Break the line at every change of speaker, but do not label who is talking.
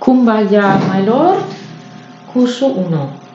Kumbaya, my lord. Curso 1.